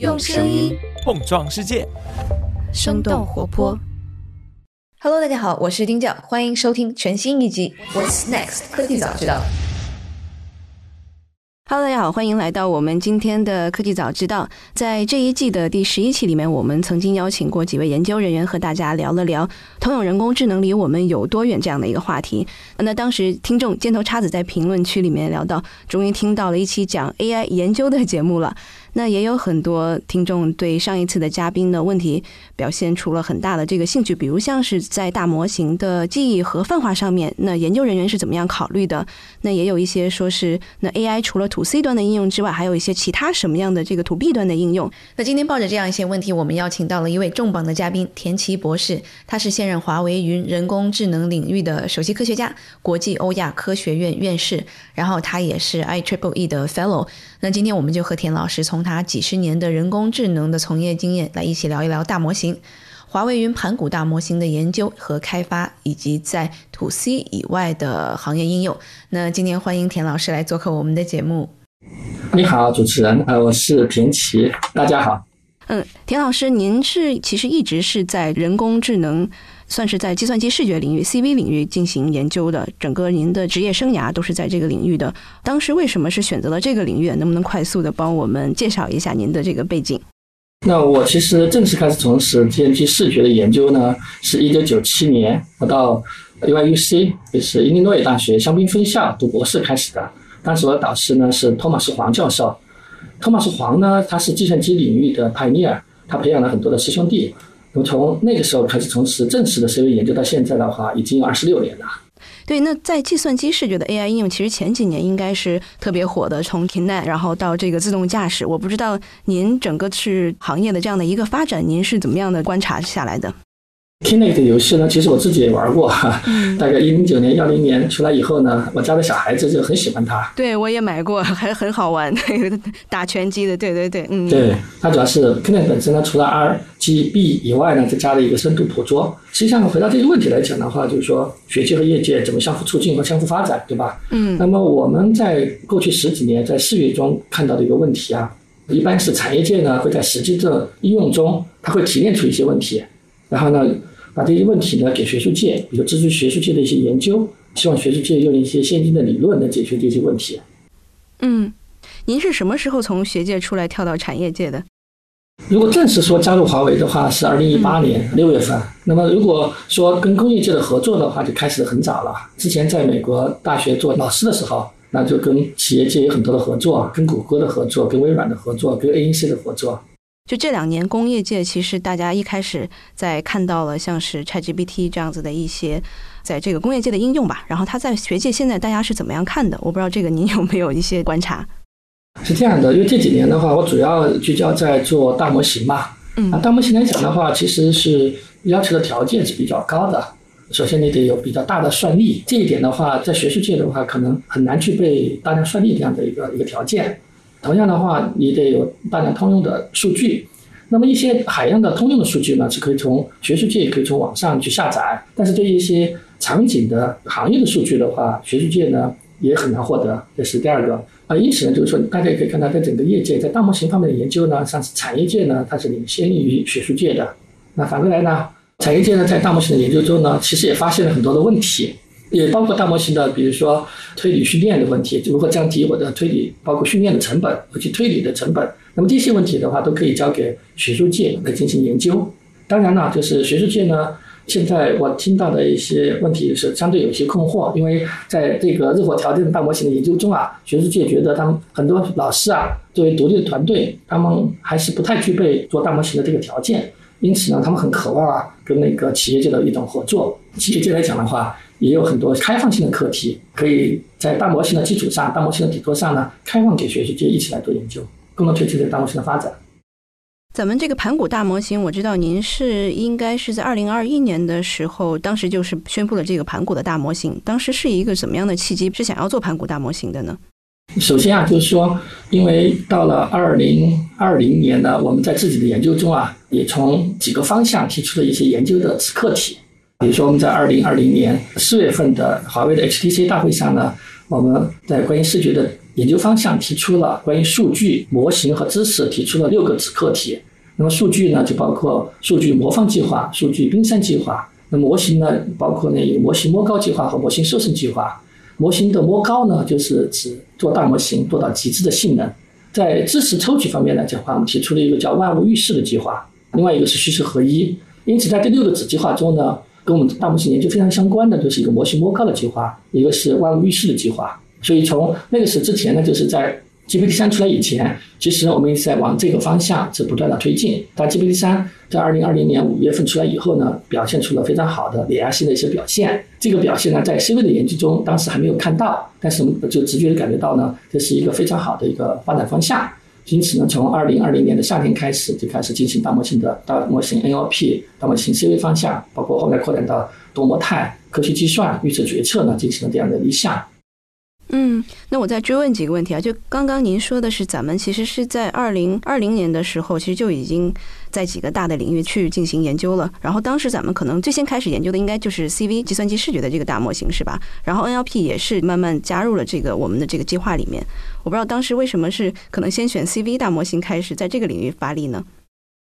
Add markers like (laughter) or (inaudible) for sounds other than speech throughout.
用声音碰撞世界，生动活泼。Hello，大家好，我是丁教，欢迎收听全新一集《What's Next 科技早知道》。Hello，大家好，欢迎来到我们今天的科技早知道。在这一季的第十一期里面，我们曾经邀请过几位研究人员和大家聊了聊通用人工智能离我们有多远这样的一个话题。那当时听众尖头叉子在评论区里面聊到，终于听到了一期讲 AI 研究的节目了。那也有很多听众对上一次的嘉宾的问题表现出了很大的这个兴趣，比如像是在大模型的记忆和泛化上面，那研究人员是怎么样考虑的？那也有一些说是，那 AI 除了 To C 端的应用之外，还有一些其他什么样的这个 To B 端的应用？那今天抱着这样一些问题，我们邀请到了一位重磅的嘉宾田奇博士，他是现任华为云人工智能领域的首席科学家，国际欧亚科学院院士，然后他也是 I Triple E 的 Fellow。那今天我们就和田老师从他几十年的人工智能的从业经验来一起聊一聊大模型、华为云盘古大模型的研究和开发，以及在 To C 以外的行业应用。那今天欢迎田老师来做客我们的节目。你好，主持人，呃，我是田奇，大家好。嗯，田老师，您是其实一直是在人工智能。算是在计算机视觉领域 （CV） 领域进行研究的，整个您的职业生涯都是在这个领域的。当时为什么是选择了这个领域？能不能快速的帮我们介绍一下您的这个背景？那我其实正式开始从事计算机视觉的研究呢，是一九九七年，我到 UIUC，就是伊利诺伊大学香槟分校读博士开始的。当时我的导师呢是托马斯黄教授。托马斯黄呢，他是计算机领域的 pioneer，他培养了很多的师兄弟。我从那个时候开始从事正式的 CV 研究到现在的话，已经有二十六年了。对，那在计算机视觉的 AI 应用，其实前几年应该是特别火的，从 Kinet 然后到这个自动驾驶。我不知道您整个是行业的这样的一个发展，您是怎么样的观察下来的？Kinect 游戏呢，其实我自己也玩过哈。大概一零九年、幺零年出来以后呢，我家的小孩子就很喜欢它。对，我也买过，(laughs) 还很好玩，打拳击的。对对对，嗯。对，它主要是 Kinect 本身呢，除了 R、G、B 以外呢，再加了一个深度捕捉。实际上，回到这个问题来讲的话，就是说学界和业界怎么相互促进和相互发展，对吧？嗯。那么我们在过去十几年在视觉中看到的一个问题啊，一般是产业界呢会在实际的应用中，它会提炼出一些问题，然后呢。把这些问题呢给学术界，比如支持学术界的一些研究，希望学术界用一些先进的理论来解决这些问题。嗯，您是什么时候从学界出来跳到产业界的？如果正式说加入华为的话，是二零一八年六月份。那么如果说跟工业界的合作的话，就开始很早了。之前在美国大学做老师的时候，那就跟企业界有很多的合作，跟谷歌的合作，跟微软的合作，跟 ANC 的合作。就这两年，工业界其实大家一开始在看到了像是 ChatGPT 这样子的一些，在这个工业界的应用吧。然后它在学界现在大家是怎么样看的？我不知道这个您有没有一些观察？是这样的，因为这几年的话，我主要聚焦在做大模型嘛。嗯。啊，大模型来讲的话，其实是要求的条件是比较高的。首先，你得有比较大的算力，这一点的话，在学术界的话，可能很难具备大量算力这样的一个一个条件。同样的话，你得有大量通用的数据。那么一些海量的通用的数据呢，是可以从学术界可以从网上去下载。但是对于一些场景的行业的数据的话，学术界呢也很难获得。这是第二个啊。因此呢，就是说大家也可以看到，在整个业界在大模型方面的研究呢，像是产业界呢，它是领先于学术界的。那反过来呢，产业界呢在大模型的研究中呢，其实也发现了很多的问题。也包括大模型的，比如说推理训练的问题，如何降低我的推理，包括训练的成本以及推理的成本。那么这些问题的话，都可以交给学术界来进行研究。当然了，就是学术界呢，现在我听到的一些问题是相对有些困惑，因为在这个热火条件的大模型的研究中啊，学术界觉得他们很多老师啊，作为独立的团队，他们还是不太具备做大模型的这个条件。因此呢，他们很渴望啊，跟那个企业界的一种合作。企业界来讲的话。也有很多开放性的课题，可以在大模型的基础上、大模型的底座上呢，开放给学习界一起来做研究，共同推进这个大模型的发展。咱们这个盘古大模型，我知道您是应该是在二零二一年的时候，当时就是宣布了这个盘古的大模型。当时是一个怎么样的契机，是想要做盘古大模型的呢？首先啊，就是说，因为到了二零二零年呢，我们在自己的研究中啊，也从几个方向提出了一些研究的子课题。比如说，我们在二零二零年四月份的华为的 HTC 大会上呢，我们在关于视觉的研究方向提出了关于数据模型和知识提出了六个子课题。那么数据呢，就包括数据魔方计划、数据冰山计划。那模型呢，包括呢有模型摸高计划和模型瘦身计划。模型的摸高呢，就是指做大模型做到极致的性能。在知识抽取方面来讲话，我们提出了一个叫万物预示的计划，另外一个是虚实合一。因此，在这六个子计划中呢，跟我们大模型研究非常相关的，就是一个模型摸高的计划，一个是万物预示的计划。所以从那个时之前呢，就是在 GPT 三出来以前，其实我们一直在往这个方向是不断的推进。但 GPT 三在二零二零年五月份出来以后呢，表现出了非常好的碾压性的一些表现。这个表现呢，在 CV 的研究中当时还没有看到，但是就直觉的感觉到呢，这是一个非常好的一个发展方向。因此呢，从二零二零年的夏天开始，就开始进行大模型的大模型 NLP、大模型 CV 方向，包括后面扩展到多模态、科学计算、预测决策呢，进行了这样的一项。嗯，那我再追问几个问题啊。就刚刚您说的是，咱们其实是在二零二零年的时候，其实就已经在几个大的领域去进行研究了。然后当时咱们可能最先开始研究的应该就是 CV 计算机视觉的这个大模型，是吧？然后 NLP 也是慢慢加入了这个我们的这个计划里面。我不知道当时为什么是可能先选 CV 大模型开始在这个领域发力呢？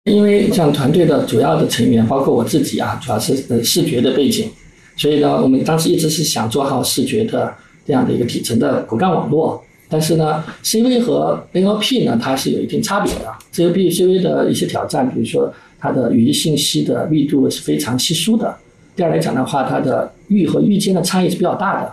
因为像团队的主要的成员，包括我自己啊，主要是视觉的背景，所以呢，我们当时一直是想做好视觉的。这样的一个底层的骨干网络，但是呢，CV 和 NLP 呢，它是有一定差别的。CV CV 的一些挑战，比如说它的语义信息的密度是非常稀疏的。第二来讲的话，它的域和域间的差异是比较大的。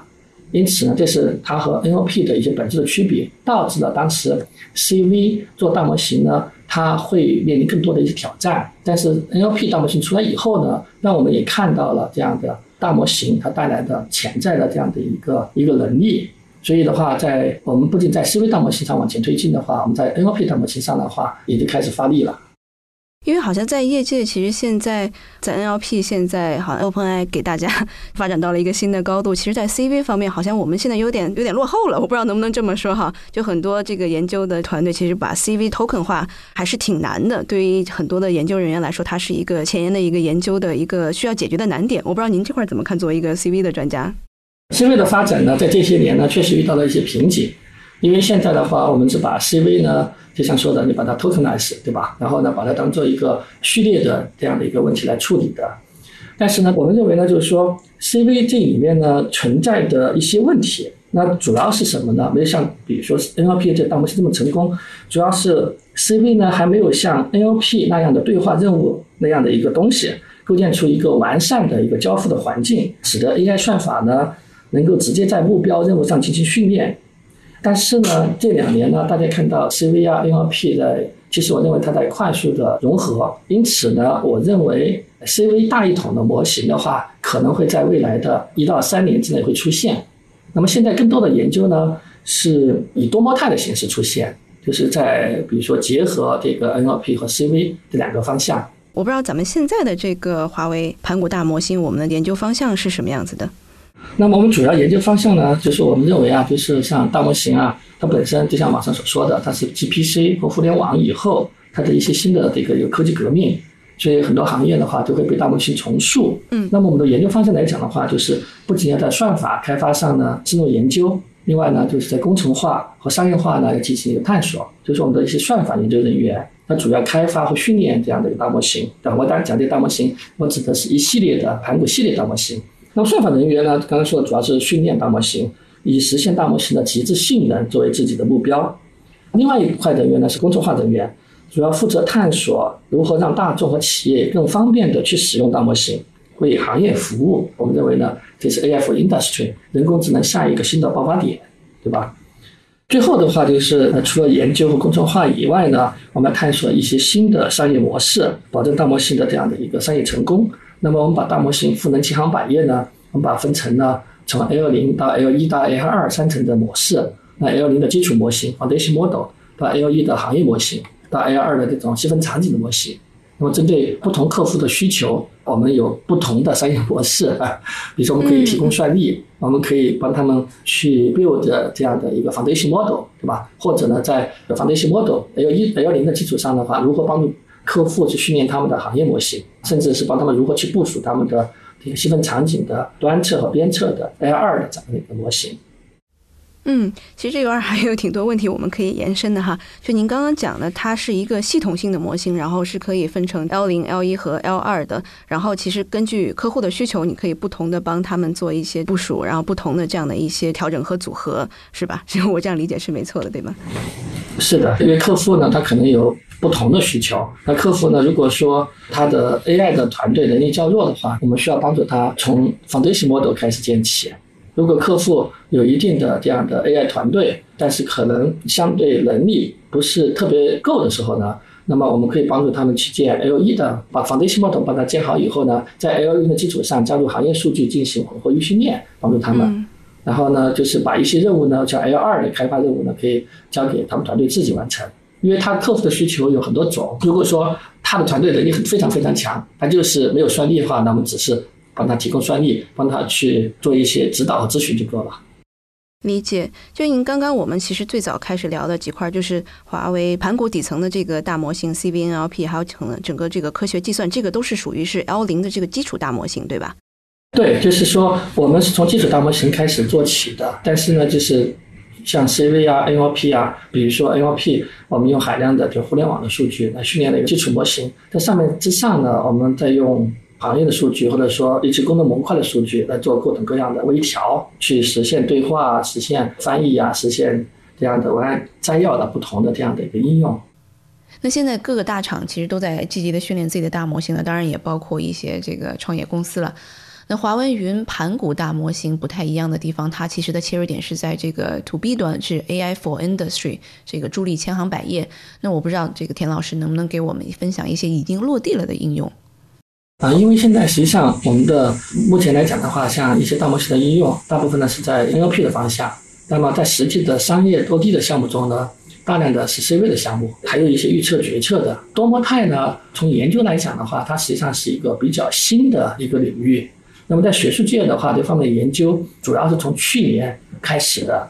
因此呢，这是它和 NLP 的一些本质的区别，导致了当时 CV 做大模型呢，它会面临更多的一些挑战。但是 NLP 大模型出来以后呢，让我们也看到了这样的。大模型它带来的潜在的这样的一个一个能力，所以的话，在我们不仅在思维大模型上往前推进的话，我们在 NLP 大模型上的话也就开始发力了。因为好像在业界，其实现在在 NLP，现在好像 OpenAI 给大家 (laughs) 发展到了一个新的高度。其实，在 CV 方面，好像我们现在有点有点落后了。我不知道能不能这么说哈。就很多这个研究的团队，其实把 CV token 化还是挺难的。对于很多的研究人员来说，它是一个前沿的一个研究的一个需要解决的难点。我不知道您这块怎么看？作为一个 CV 的专家，CV 的发展呢，在这些年呢，确实遇到了一些瓶颈。因为现在的话，我们是把 CV 呢。就像说的，你把它 tokenize，对吧？然后呢，把它当做一个序列的这样的一个问题来处理的。但是呢，我们认为呢，就是说 CV 这里面呢存在的一些问题，那主要是什么呢？没有像比如说 NLP 这大模型这么成功，主要是 CV 呢还没有像 NLP 那样的对话任务那样的一个东西，构建出一个完善的一个交付的环境，使得 AI 算法呢能够直接在目标任务上进行训练。但是呢，这两年呢，大家看到 CV 啊、NLP 的，其实我认为它在快速的融合。因此呢，我认为 CV 大一统的模型的话，可能会在未来的一到三年之内会出现。那么现在更多的研究呢，是以多模态的形式出现，就是在比如说结合这个 NLP 和 CV 这两个方向。我不知道咱们现在的这个华为盘古大模型，我们的研究方向是什么样子的？那么我们主要研究方向呢，就是我们认为啊，就是像大模型啊，它本身就像网上所说的，它是 GPC 和互联网以后它的一些新的这个有科技革命，所以很多行业的话就会被大模型重塑。嗯，那么我们的研究方向来讲的话，就是不仅要在算法开发上呢深入研究，另外呢就是在工程化和商业化呢要进行一个探索。就是我们的一些算法研究人员，他主要开发和训练这样的一个大模型。但我当然讲这个大模型，我指的是一系列的盘古系列大模型。那么算法人员呢？刚刚说的主要是训练大模型，以实现大模型的极致性能作为自己的目标。另外一块人员呢是工程化人员，主要负责探索如何让大众和企业更方便的去使用大模型，为行业服务。我们认为呢，这是 AI industry 人工智能下一个新的爆发点，对吧？最后的话就是，除了研究和工程化以外呢，我们探索一些新的商业模式，保证大模型的这样的一个商业成功。那么我们把大模型赋能千行百业呢，我们把它分成呢从 L 零到 L 一到 L 二三层的模式。那 L 零的基础模型 （foundation model） 到 L 一的行业模型，到 L 二的这种细分场景的模型。那么针对不同客户的需求，我们有不同的商业模式啊。比如说，我们可以提供算力，我们可以帮他们去 build 这样的一个 foundation model，对吧？或者呢，在 foundation model L 一 L 零的基础上的话，如何帮助？客户去训练他们的行业模型，甚至是帮他们如何去部署他们的这个细分场景的端测和边测的 AI 二的这样的一个模型。嗯，其实这块还有挺多问题我们可以延伸的哈。就您刚刚讲的，它是一个系统性的模型，然后是可以分成 L 零、L 一和 L 二的。然后其实根据客户的需求，你可以不同的帮他们做一些部署，然后不同的这样的一些调整和组合，是吧？(laughs) 其实我这样理解是没错的，对吗？是的，因为客户呢，他可能有不同的需求。那客户呢，如果说他的 AI 的团队能力较弱的话，我们需要帮助他从 foundation model 开始建起。如果客户有一定的这样的 AI 团队，但是可能相对能力不是特别够的时候呢，那么我们可以帮助他们去建 L 一的，把 foundation model 把它建好以后呢，在 L 一的基础上加入行业数据进行混合预训练，帮助他们。然后呢，就是把一些任务呢，像 L 二的开发任务呢，可以交给他们团队自己完成，因为他客户的需求有很多种。如果说他的团队能力很非常非常强，他就是没有算力的话，那我们只是。帮他提供算力，帮他去做一些指导和咨询就够了。理解。就您刚刚我们其实最早开始聊的几块，就是华为盘古底层的这个大模型 CVNLP，还有整整个这个科学计算，这个都是属于是 L 零的这个基础大模型，对吧？对，就是说我们是从基础大模型开始做起的。但是呢，就是像 CV 啊、NLP 啊，比如说 NLP，我们用海量的就互联网的数据来训练了一个基础模型，在上面之上呢，我们再用。行业的数据，或者说一些功能模块的数据，来做各种各样的微调，去实现对话、实现翻译啊，实现这样的文案摘要的不同的这样的一个应用。那现在各个大厂其实都在积极的训练自己的大模型了，当然也包括一些这个创业公司了。那华为云盘古大模型不太一样的地方，它其实的切入点是在这个 To B 端，是 AI for Industry，这个助力千行百业。那我不知道这个田老师能不能给我们分享一些已经落地了的应用。啊，因为现在实际上我们的目前来讲的话，像一些大模型的应用，大部分呢是在 NLP 的方向。那么在实际的商业落地的项目中呢，大量的是 CV 的项目，还有一些预测决策的。多模态呢，从研究来讲的话，它实际上是一个比较新的一个领域。那么在学术界的话，这方面研究主要是从去年开始的。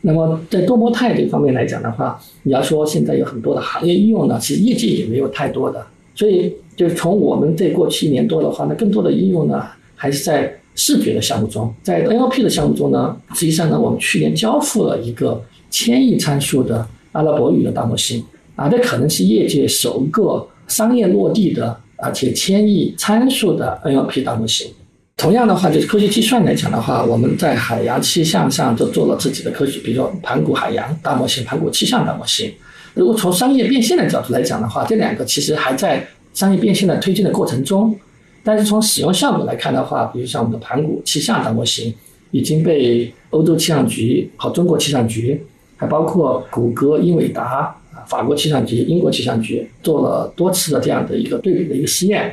那么在多模态这方面来讲的话，你要说现在有很多的行业应用呢，其实业界也没有太多的，所以。就是从我们这过去一年多的话，那更多的应用呢，还是在视觉的项目中，在 NLP 的项目中呢，实际上呢，我们去年交付了一个千亿参数的阿拉伯语的大模型，啊，这可能是业界首个商业落地的，而且千亿参数的 NLP 大模型。同样的话，就是科学计算来讲的话，我们在海洋气象上就做了自己的科学，比如说盘古海洋大模型、盘古气象大模型。如果从商业变现的角度来讲的话，这两个其实还在。商业变现的推进的过程中，但是从使用效果来看的话，比如像我们的盘古气象大模型，已经被欧洲气象局和中国气象局，还包括谷歌、英伟达、法国气象局、英国气象局做了多次的这样的一个对比的一个试验。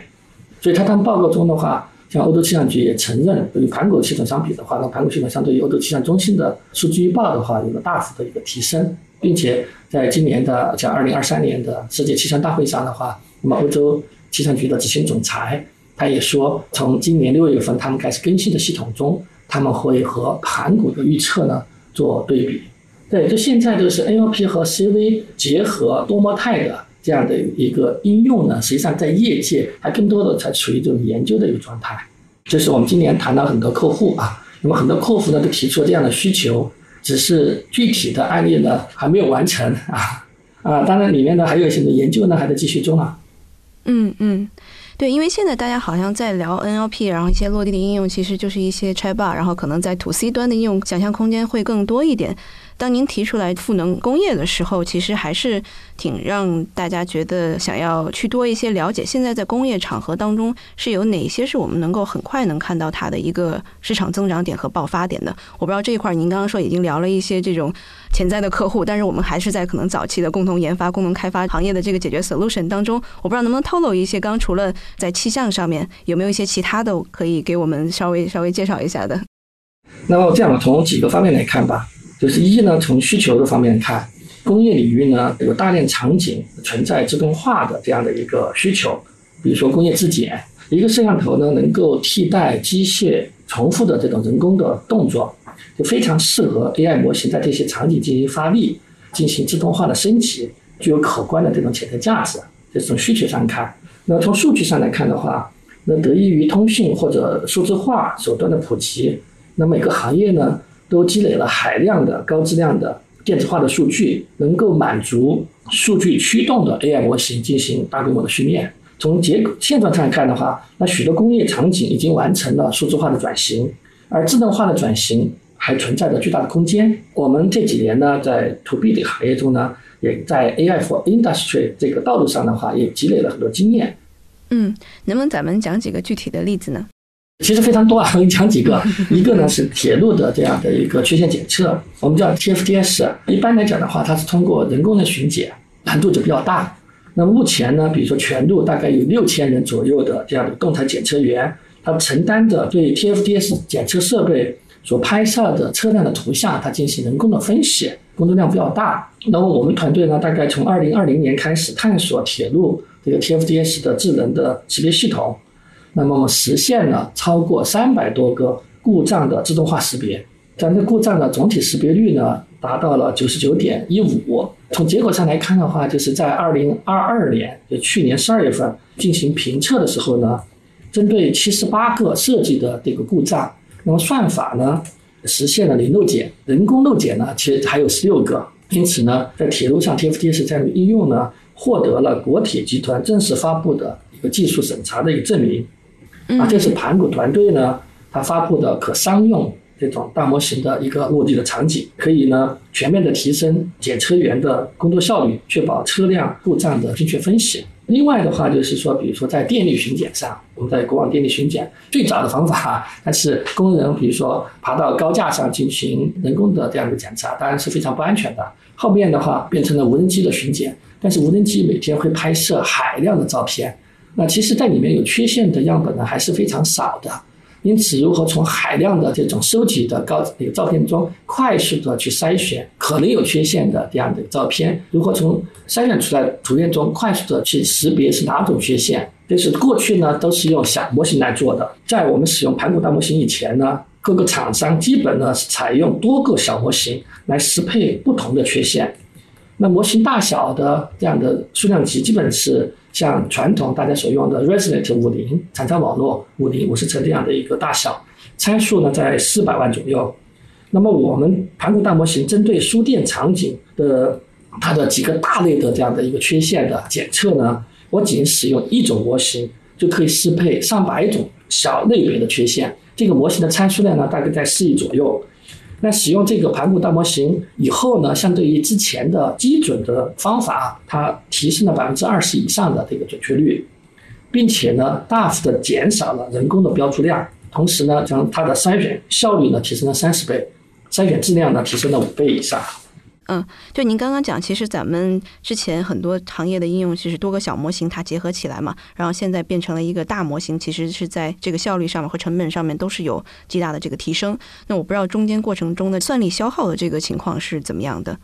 所以，他他们报告中的话，像欧洲气象局也承认，与盘古系统相比的话，那盘古系统相对于欧洲气象中心的数据预报的话，有了大幅的一个提升，并且在今年的像二零二三年的世界气象大会上的话。那么，欧洲气象局的执行总裁他也说，从今年六月份他们开始更新的系统中，他们会和盘古的预测呢做对比。对，就现在就是 NLP 和 CV 结合多模态的这样的一个应用呢，实际上在业界还更多的才处于这种研究的一个状态。就是我们今年谈到很多客户啊，那么很多客户呢都提出了这样的需求，只是具体的案例呢还没有完成啊啊，当然里面呢还有一些研究呢还在继续中啊。嗯嗯，对，因为现在大家好像在聊 NLP，然后一些落地的应用其实就是一些 Chatbot，然后可能在 To C 端的应用想象空间会更多一点。当您提出来赋能工业的时候，其实还是挺让大家觉得想要去多一些了解。现在在工业场合当中，是有哪些是我们能够很快能看到它的一个市场增长点和爆发点的？我不知道这一块您刚刚说已经聊了一些这种潜在的客户，但是我们还是在可能早期的共同研发、共同开发行业的这个解决 solution 当中，我不知道能不能透露一些。刚除了在气象上面，有没有一些其他的可以给我们稍微稍微介绍一下的？那么这样从几个方面来看吧。就是一呢，从需求的方面看，工业领域呢有大量场景存在自动化的这样的一个需求，比如说工业质检，一个摄像头呢能够替代机械重复的这种人工的动作，就非常适合 AI 模型在这些场景进行发力，进行自动化的升级，具有可观的这种潜在价值。这是从需求上看，那从数据上来看的话，那得益于通讯或者数字化手段的普及，那每个行业呢。都积累了海量的高质量的电子化的数据，能够满足数据驱动的 AI 模型进行大规模的训练。从结现状上看的话，那许多工业场景已经完成了数字化的转型，而智能化的转型还存在着巨大的空间。我们这几年呢，在 To B 的行业中呢，也在 AI for Industry 这个道路上的话，也积累了很多经验。嗯，能不能咱们讲几个具体的例子呢？其实非常多啊，我 (laughs) 给你讲几个。(laughs) 一个呢是铁路的这样的一个缺陷检测，我们叫 TFDS。一般来讲的话，它是通过人工的巡检，难度就比较大。那目前呢，比如说全路大概有六千人左右的这样的动态检测员，他承担着对 TFDS 检测设备所拍摄的车辆的图像，他进行人工的分析，工作量比较大。那么我们团队呢，大概从二零二零年开始探索铁路这个 TFDS 的智能的识别系统，那么我们实现了超过三百多个故障的自动化识别，咱这故障的总体识别率呢？达到了九十九点一五。从结果上来看的话，就是在二零二二年，就去年十二月份进行评测的时候呢，针对七十八个设计的这个故障，那么算法呢实现了零漏检，人工漏检呢其实还有十六个。因此呢，在铁路上 TFTS 这样的应用呢，获得了国铁集团正式发布的一个技术审查的一个证明。啊，这是盘古团队呢，它发布的可商用。这种大模型的一个落地的场景，可以呢全面的提升检测员的工作效率，确保车辆故障的精确分析。另外的话，就是说，比如说在电力巡检上，我们在国网电力巡检最早的方法，它是工人，比如说爬到高架上进行人工的这样的检查，当然是非常不安全的。后面的话变成了无人机的巡检，但是无人机每天会拍摄海量的照片，那其实在里面有缺陷的样本呢还是非常少的。因此，如何从海量的这种收集的高那个照片中快速的去筛选可能有缺陷的这样的照片？如何从筛选出来图片中快速的去识别是哪种缺陷？这是过去呢都是用小模型来做的。在我们使用盘古大模型以前呢，各个厂商基本呢是采用多个小模型来适配不同的缺陷。那模型大小的这样的数量级基本是。像传统大家所用的 ResNet 五零产超网络五零五十层这样的一个大小，参数呢在四百万左右。那么我们盘古大模型针对书店场景的它的几个大类的这样的一个缺陷的检测呢，我仅使用一种模型就可以适配上百种小类别的缺陷。这个模型的参数量呢大概在四亿左右。那使用这个盘古大模型以后呢，相对于之前的基准的方法，它提升了百分之二十以上的这个准确率，并且呢，大幅的减少了人工的标注量，同时呢，将它的筛选效率呢提升了三十倍，筛选质量呢提升了五倍以上。嗯，就您刚刚讲，其实咱们之前很多行业的应用，其实多个小模型它结合起来嘛，然后现在变成了一个大模型，其实是在这个效率上面和成本上面都是有极大的这个提升。那我不知道中间过程中的算力消耗的这个情况是怎么样的？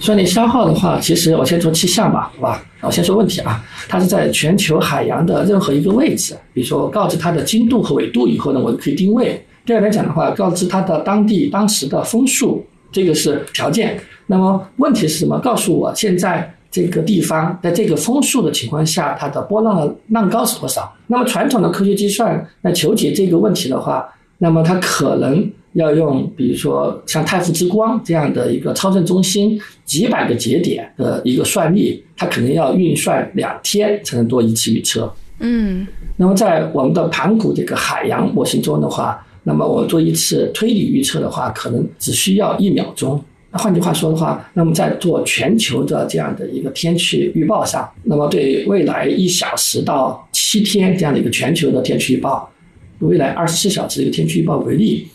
算力消耗的话，其实我先说气象吧，好吧？我先说问题啊，它是在全球海洋的任何一个位置，比如说告知它的经度和纬度以后呢，我就可以定位。第二来讲的话，告知它的当地当时的风速，这个是条件。那么问题是什么？告诉我现在这个地方在这个风速的情况下，它的波浪的浪高是多少？那么传统的科学计算来求解这个问题的话，那么它可能要用，比如说像太湖之光这样的一个超声中心几百个节点的一个算力，它可能要运算两天才能做一次预测。嗯，那么在我们的盘古这个海洋模型中的话，那么我做一次推理预测的话，可能只需要一秒钟。那换句话说的话，那么在做全球的这样的一个天气预报上，那么对未来一小时到七天这样的一个全球的天气预报，未来二十四小时的一个天气预报为例，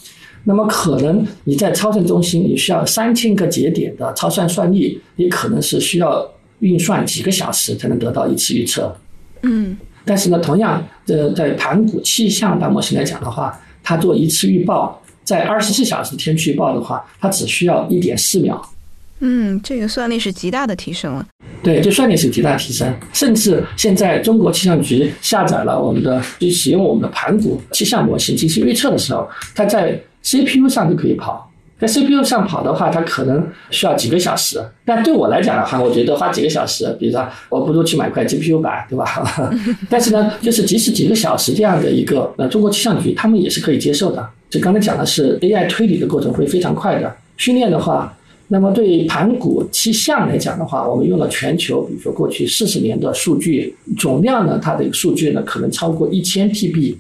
那么可能你在超算中心，你需要三千个节点的超算算力，也可能是需要运算几个小时才能得到一次预测。嗯，但是呢，同样，呃在盘古气象大模型来讲的话，它做一次预报。在二十四小时天气预报的话，它只需要一点四秒。嗯，这个算力是极大的提升了。对，这算力是极大提升。甚至现在中国气象局下载了我们的，就使用我们的盘古气象模型进行预测的时候，它在 CPU 上就可以跑。在 CPU 上跑的话，它可能需要几个小时。但对我来讲的话，我觉得花几个小时，比如说我不如去买块 GPU 板，对吧？(laughs) 但是呢，就是即使几个小时这样的一个，呃，中国气象局他们也是可以接受的。就刚才讲的是 AI 推理的过程会非常快的。训练的话，那么对盘古气象来讲的话，我们用了全球，比如说过去四十年的数据总量呢，它的数据呢可能超过一千 TB。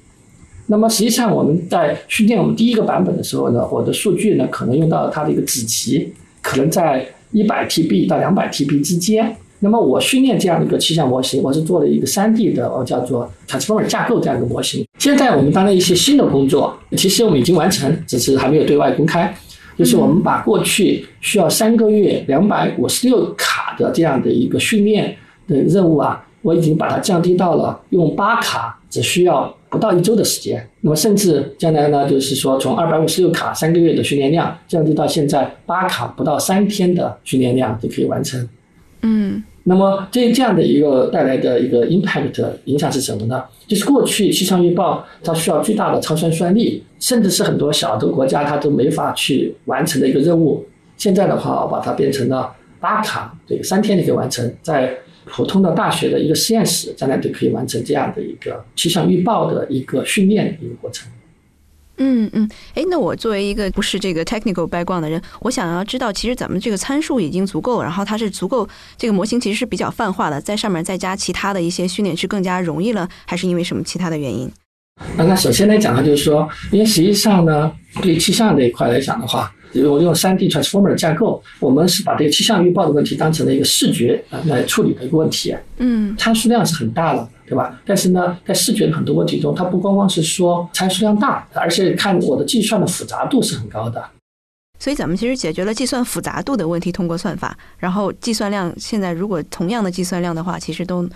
那么实际上我们在训练我们第一个版本的时候呢，我的数据呢可能用到它的一个子集，可能在一百 TB 到两百 TB 之间。那么我训练这样的一个气象模型，我是做了一个三 D 的，我叫做 Transformer 架构这样一个模型。现在我们当了一些新的工作，其实我们已经完成，只是还没有对外公开。就是我们把过去需要三个月两百五十六卡的这样的一个训练的任务啊，我已经把它降低到了用八卡只需要不到一周的时间。那么甚至将来呢，就是说从二百五十六卡三个月的训练量降低到现在八卡不到三天的训练量就可以完成。嗯。那么这这样的一个带来的一个 impact 影响是什么呢？就是过去气象预报它需要巨大的超算算力，甚至是很多小的国家它都没法去完成的一个任务。现在的话，我把它变成了八卡，对，三天就可以完成，在普通的大学的一个实验室，将来就可以完成这样的一个气象预报的一个训练的一个过程。嗯嗯，哎，那我作为一个不是这个 technical background 的人，我想要知道，其实咱们这个参数已经足够，然后它是足够，这个模型其实是比较泛化的，在上面再加其他的一些训练是更加容易了，还是因为什么其他的原因？那那首先来讲呢，就是说，因为实际上呢，对气象这一块来讲的话。我用三 D transformer 架构，我们是把这个气象预报的问题当成了一个视觉啊来处理的一个问题。嗯，参数量是很大了，对吧？但是呢，在视觉的很多问题中，它不光光是说参数量大，而且看我的计算的复杂度是很高的。所以咱们其实解决了计算复杂度的问题，通过算法，然后计算量现在如果同样的计算量的话，其实都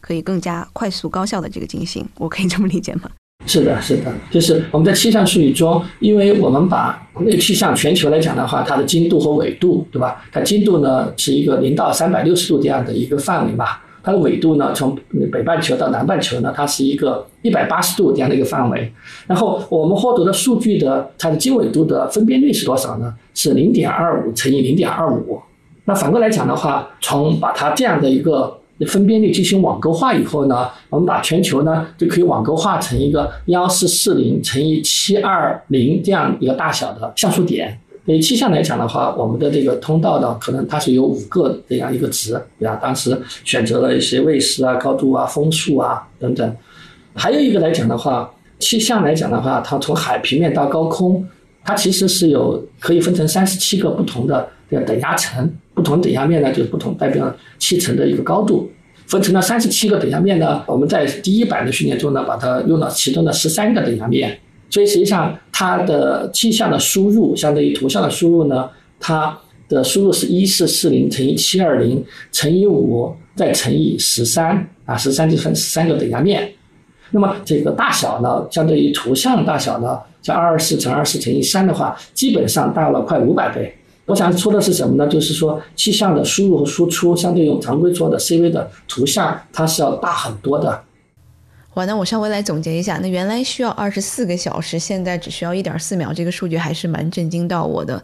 可以更加快速高效的这个进行。我可以这么理解吗？是的，是的，就是我们在气象数据中，因为我们把那个气象全球来讲的话，它的经度和纬度，对吧？它经度呢是一个零到三百六十度这样的一个范围嘛，它的纬度呢从北半球到南半球呢，它是一个一百八十度这样的一个范围。然后我们获得的数据的它的经纬度的分辨率是多少呢？是零点二五乘以零点二五。那反过来讲的话，从把它这样的一个分辨率进行网格化以后呢，我们把全球呢就可以网格化成一个幺四四零乘以七二零这样一个大小的像素点。对于气象来讲的话，我们的这个通道呢，可能它是有五个这样一个值，对吧？当时选择了一些卫士啊、高度啊、风速啊等等。还有一个来讲的话，气象来讲的话，它从海平面到高空，它其实是有可以分成三十七个不同的这个等压层。不同等压面呢，就是不同代表气层的一个高度，分成了三十七个等压面呢。我们在第一版的训练中呢，把它用到其中的十三个等压面，所以实际上它的气象的输入相对于图像的输入呢，它的输入是一四四零乘以七二零乘以五再乘以十三啊，十三就分十三个等压面。那么这个大小呢，相对于图像大小呢，像二二四乘二四乘以三的话，基本上大了快五百倍。我想说的是什么呢？就是说气象的输入和输出，相对于我们常规做的 CV 的图像，它是要大很多的。哇，那我稍微来总结一下，那原来需要二十四个小时，现在只需要一点四秒，这个数据还是蛮震惊到我的。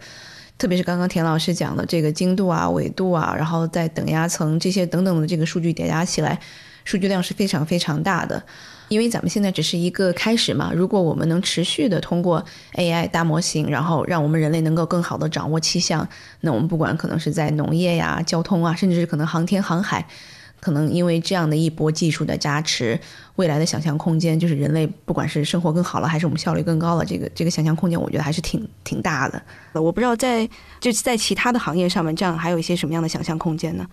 特别是刚刚田老师讲的这个精度啊、纬度啊，然后在等压层这些等等的这个数据叠加起来，数据量是非常非常大的。因为咱们现在只是一个开始嘛，如果我们能持续的通过 AI 大模型，然后让我们人类能够更好的掌握气象，那我们不管可能是在农业呀、交通啊，甚至是可能航天航海，可能因为这样的一波技术的加持，未来的想象空间，就是人类不管是生活更好了，还是我们效率更高了，这个这个想象空间，我觉得还是挺挺大的。我不知道在就是在其他的行业上面，这样还有一些什么样的想象空间呢？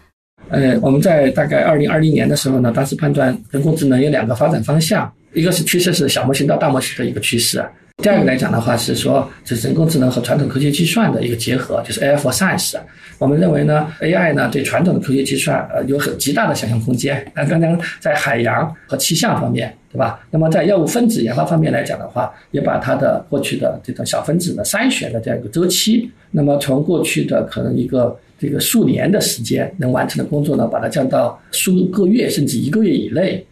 呃，我们在大概二零二零年的时候呢，当时判断人工智能有两个发展方向，一个是趋势是小模型到大模型的一个趋势，第二个来讲的话是说，就是人工智能和传统科学计算的一个结合，就是 AI for Science。我们认为呢，AI 呢对传统的科学计算呃有很极大的想象空间。那刚刚在海洋和气象方面，对吧？那么在药物分子研发方面来讲的话，也把它的过去的这种小分子的筛选的这样一个周期，那么从过去的可能一个。这个数年的时间能完成的工作呢，把它降到数个月甚至一个月以内。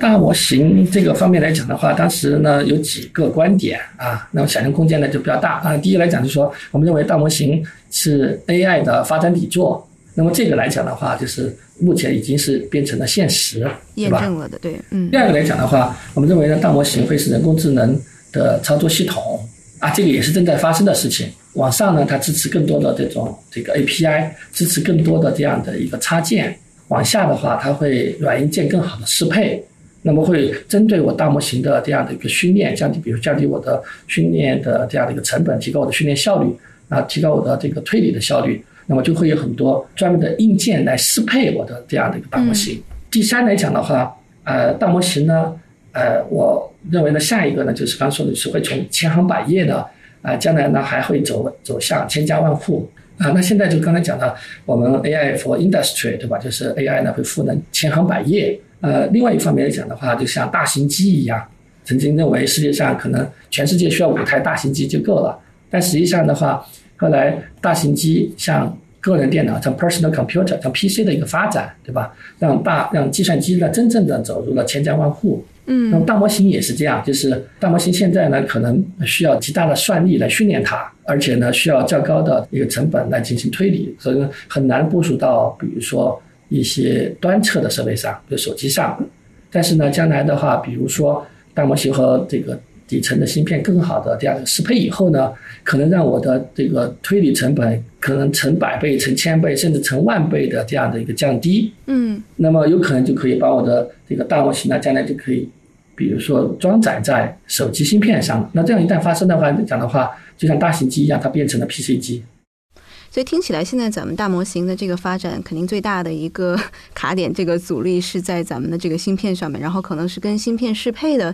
大模型这个方面来讲的话，当时呢有几个观点啊，那么想象空间呢就比较大啊。第一来讲就是说，我们认为大模型是 AI 的发展底座，那么这个来讲的话，就是目前已经是变成了现实，验证了的，对，嗯。第二个来讲的话，我们认为呢，大模型会是人工智能的操作系统。啊，这个也是正在发生的事情。往上呢，它支持更多的这种这个 API，支持更多的这样的一个插件。往下的话，它会软硬件更好的适配，那么会针对我大模型的这样的一个训练，降低，比如降低我的训练的这样的一个成本，提高我的训练效率，啊，提高我的这个推理的效率。那么就会有很多专门的硬件来适配我的这样的一个大模型。第三来讲的话，呃，大模型呢，呃，我认为呢，下一个呢，就是刚说的是会从千行百业的。啊，将来呢还会走走向千家万户啊。那现在就刚才讲的，我们 AI for industry，对吧？就是 AI 呢会赋能千行百业。呃，另外一方面来讲的话，就像大型机一样，曾经认为世界上可能全世界需要五台大型机就够了，但实际上的话，后来大型机像个人电脑，像 personal computer，像 PC 的一个发展，对吧？让大让计算机呢真正的走入了千家万户。嗯，那么大模型也是这样，就是大模型现在呢，可能需要极大的算力来训练它，而且呢，需要较高的一个成本来进行推理，所以很难部署到比如说一些端侧的设备上，比如手机上。但是呢，将来的话，比如说大模型和这个底层的芯片更好的这样的适配以后呢，可能让我的这个推理成本可能成百倍、成千倍，甚至成万倍的这样的一个降低。嗯，那么有可能就可以把我的这个大模型呢，将来就可以。比如说装载在手机芯片上，那这样一旦发生的话讲的话，就像大型机一样，它变成了 PC 机。所以听起来，现在咱们大模型的这个发展，肯定最大的一个 (laughs) 卡点，这个阻力是在咱们的这个芯片上面，然后可能是跟芯片适配的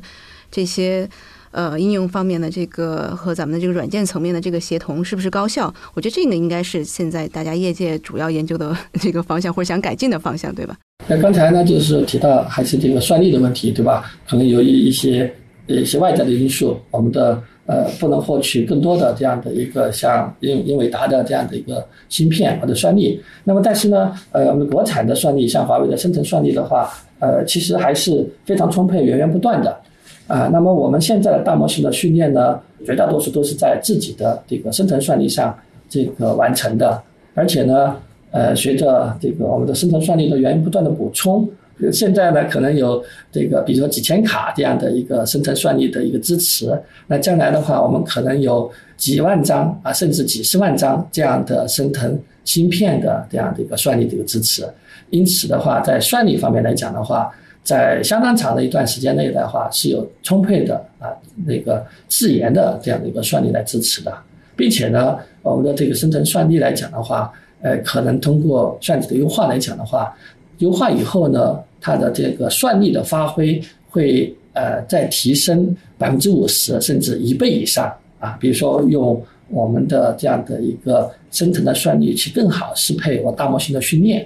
这些呃应用方面的这个和咱们的这个软件层面的这个协同是不是高效？我觉得这个应该是现在大家业界主要研究的这个方向，或者想改进的方向，对吧？那刚才呢，就是提到还是这个算力的问题，对吧？可能由于一些一些外在的因素，我们的呃不能获取更多的这样的一个像英英伟达的这样的一个芯片或者算力。那么但是呢，呃，我们国产的算力，像华为的生成算力的话，呃，其实还是非常充沛、源源不断的。啊，那么我们现在的大模型的训练呢，绝大多数都是在自己的这个生成算力上这个完成的，而且呢。呃，随着这个我们的生成算力的源源不断的补充，现在呢可能有这个，比如说几千卡这样的一个生成算力的一个支持。那将来的话，我们可能有几万张啊，甚至几十万张这样的生成芯片的这样的一个算力的一个支持。因此的话，在算力方面来讲的话，在相当长的一段时间内的话，是有充沛的啊那个自研的这样的一个算力来支持的，并且呢，我们的这个生成算力来讲的话。呃，可能通过算子的优化来讲的话，优化以后呢，它的这个算力的发挥会呃再提升百分之五十甚至一倍以上啊。比如说用我们的这样的一个生成的算力去更好适配我大模型的训练。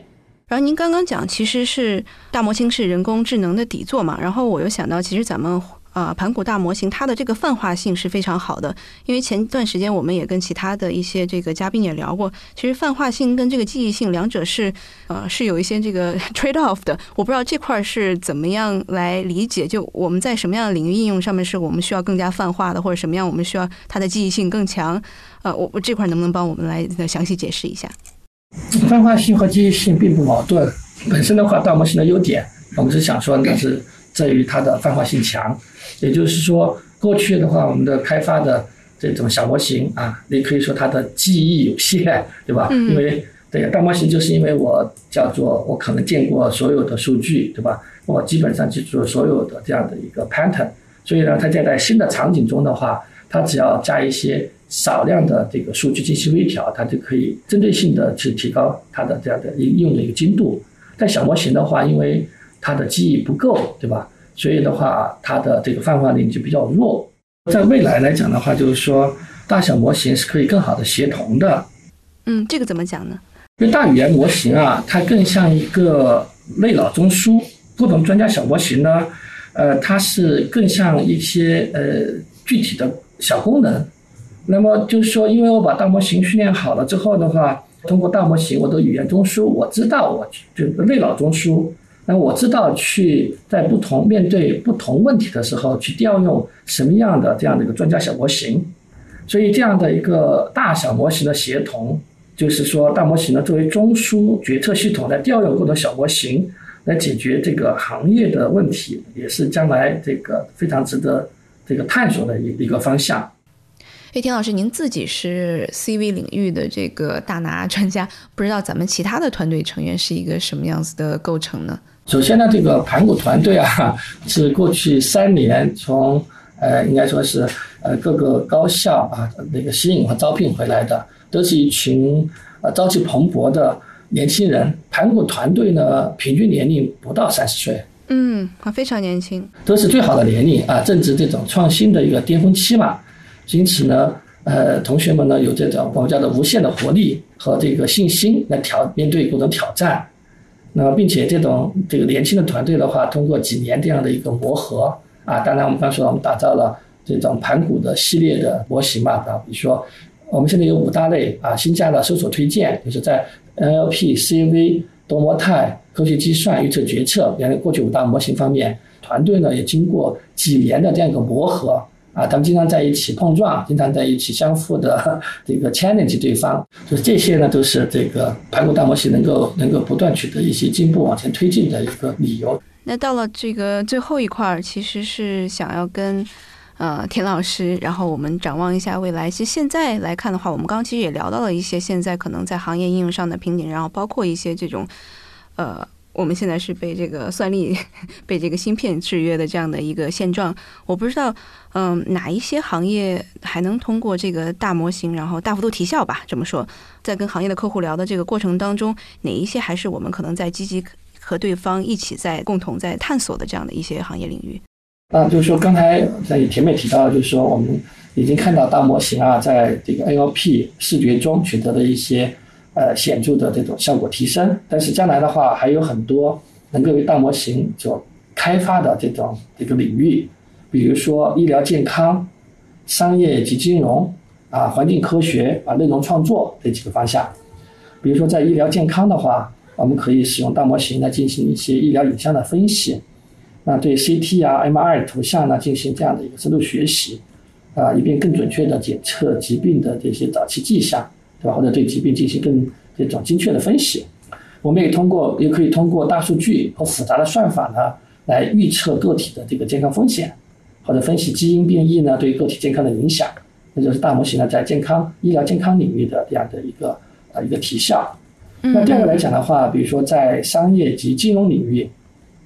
然后您刚刚讲，其实是大模型是人工智能的底座嘛，然后我又想到，其实咱们。啊，盘古大模型它的这个泛化性是非常好的，因为前段时间我们也跟其他的一些这个嘉宾也聊过，其实泛化性跟这个记忆性两者是呃是有一些这个 (laughs) trade off 的，我不知道这块是怎么样来理解，就我们在什么样的领域应用上面是我们需要更加泛化的，或者什么样我们需要它的记忆性更强？呃，我我这块能不能帮我们来详细解释一下？泛化性和记忆性并不矛盾，本身的话大模型的优点，我们是想说的是在于它的泛化性强。也就是说，过去的话，我们的开发的这种小模型啊，你可以说它的记忆有限，对吧？因为对大模型，就是因为我叫做我可能见过所有的数据，对吧？我基本上记住了所有的这样的一个 pattern，所以呢，它在在新的场景中的话，它只要加一些少量的这个数据进行微调，它就可以针对性的去提高它的这样的应用的一个精度。但小模型的话，因为它的记忆不够，对吧？所以的话，它的这个泛化力就比较弱。在未来来讲的话，就是说大小模型是可以更好的协同的。嗯，这个怎么讲呢？因为大语言模型啊，它更像一个类脑中枢；不同专家小模型呢，呃，它是更像一些呃具体的小功能。那么就是说，因为我把大模型训练好了之后的话，通过大模型我的语言中枢，我知道我就内脑中枢。那我知道去在不同面对不同问题的时候，去调用什么样的这样的一个专家小模型，所以这样的一个大小模型的协同，就是说大模型呢作为中枢决策系统来调用各种小模型来解决这个行业的问题，也是将来这个非常值得这个探索的一一个方向。哎，田老师，您自己是 CV 领域的这个大拿专家，不知道咱们其他的团队成员是一个什么样子的构成呢？首先呢，这个盘古团队啊，是过去三年从呃，应该说是呃各个高校啊那个吸引和招聘回来的，都是一群呃朝气蓬勃的年轻人。盘古团队呢，平均年龄不到三十岁，嗯，啊，非常年轻，都是最好的年龄啊，正值这种创新的一个巅峰期嘛。因此呢，呃，同学们呢有这种我们叫做无限的活力和这个信心来挑面对各种挑战。那么，并且这种这个年轻的团队的话，通过几年这样的一个磨合啊，当然我们刚说了我们打造了这种盘古的系列的模型嘛，啊，比如说我们现在有五大类啊，新加了搜索推荐，就是在 NLP、CV、多模态、科学计算、预测决策，原来过去五大模型方面，团队呢也经过几年的这样一个磨合。啊，他们经常在一起碰撞，经常在一起相互的 (laughs) 这个 challenge 对方，就是这些呢，都是这个盘古大模型能够能够不断取得一些进步、往前推进的一个理由。那到了这个最后一块儿，其实是想要跟呃田老师，然后我们展望一下未来。其实现在来看的话，我们刚刚其实也聊到了一些现在可能在行业应用上的瓶颈，然后包括一些这种呃。我们现在是被这个算力、(laughs) 被这个芯片制约的这样的一个现状。我不知道，嗯，哪一些行业还能通过这个大模型，然后大幅度提效吧？这么说，在跟行业的客户聊的这个过程当中，哪一些还是我们可能在积极和对方一起在共同在探索的这样的一些行业领域？啊，就是说刚才在前面提到，就是说我们已经看到大模型啊，在这个 NLP 视觉中取得的一些。呃，显著的这种效果提升，但是将来的话还有很多能够为大模型所开发的这种这个领域，比如说医疗健康、商业及金融啊、环境科学啊、内容创作这几个方向。比如说在医疗健康的话，我们可以使用大模型来进行一些医疗影像的分析，那对 CT 啊、MR 图像呢进行这样的一个深度学习，啊，以便更准确的检测疾病的这些早期迹象。对吧？或者对疾病进行更这种精确的分析，我们也通过，也可以通过大数据和复杂的算法呢，来预测个体的这个健康风险，或者分析基因变异呢对个体健康的影响。那就是大模型呢在健康医疗健康领域的这样的一个呃一个提效。那第二个来讲的话，比如说在商业及金融领域，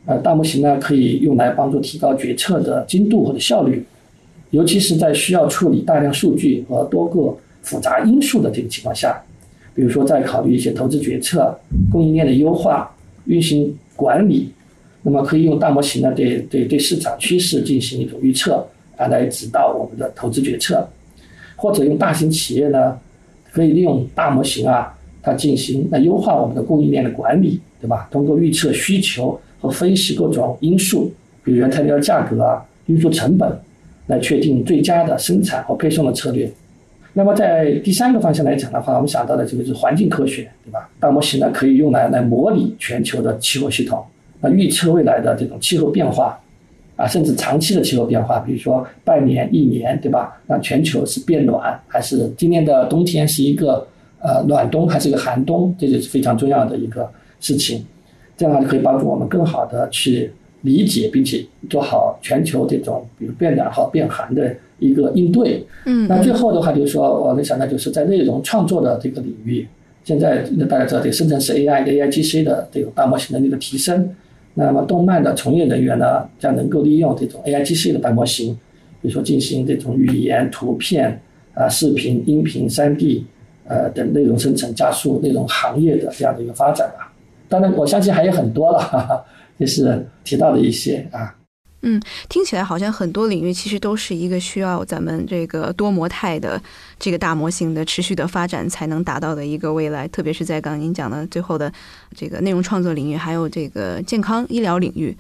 呃，大模型呢可以用来帮助提高决策的精度或者效率，尤其是在需要处理大量数据和多个。复杂因素的这个情况下，比如说在考虑一些投资决策、供应链的优化、运行管理，那么可以用大模型呢对对对市场趋势进行一种预测啊，来指导我们的投资决策，或者用大型企业呢，可以利用大模型啊，它进行来优化我们的供应链的管理，对吧？通过预测需求和分析各种因素，比如原材料价格啊、运输成本，来确定最佳的生产和配送的策略。那么在第三个方向来讲的话，我们想到的这个是环境科学，对吧？大模型呢可以用来来模拟全球的气候系统，那预测未来的这种气候变化，啊，甚至长期的气候变化，比如说半年、一年，对吧？那全球是变暖，还是今年的冬天是一个呃暖冬，还是一个寒冬？这就是非常重要的一个事情。这样的话就可以帮助我们更好的去理解，并且做好全球这种比如变暖和变寒的。一个应对，嗯，那最后的话就是说，我们想到就是在内容创作的这个领域，现在大家知道这个生成式 AI、AIGC 的这种大模型能力的提升，那么动漫的从业人员呢，将能够利用这种 AIGC 的大模型，比如说进行这种语言、图片啊、视频、音频、三 D 呃等内容生成，加速内容行业的这样的一个发展吧。当然，我相信还有很多了，哈哈，就是提到的一些啊。嗯，听起来好像很多领域其实都是一个需要咱们这个多模态的这个大模型的持续的发展才能达到的一个未来，特别是在刚刚您讲的最后的这个内容创作领域，还有这个健康医疗领域。